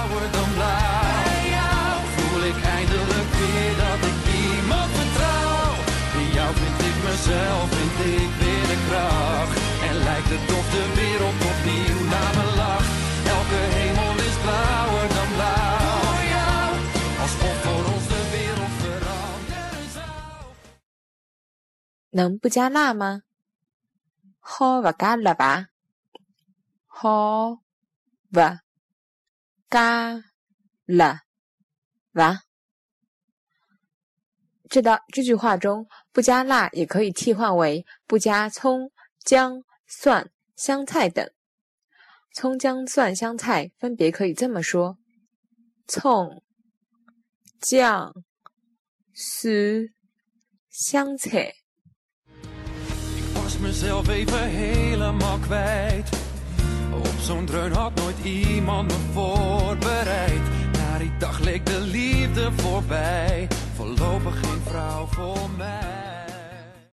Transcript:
blauwer dan blauw. Bij jou voel ik eindelijk weer dat ik iemand vertrouw. In jou vind ik mezelf, vind ik weer de kracht. En lijkt het of de wereld opnieuw naar me lacht. Elke hemel is blauwer dan blauw. Voor jou, alsof voor ons de wereld veranderen zou. 能不加辣吗？好不加辣吧？好不 加辣吧？这道这句话中，不加辣也可以替换为不加葱、姜、蒜、香菜等。葱、姜、蒜、香菜分别可以这么说：葱、姜、蒜、香菜。Zo'n dreun had nooit iemand me voorbereid. Na die dag leek de liefde voorbij. Voorlopig geen vrouw voor mij.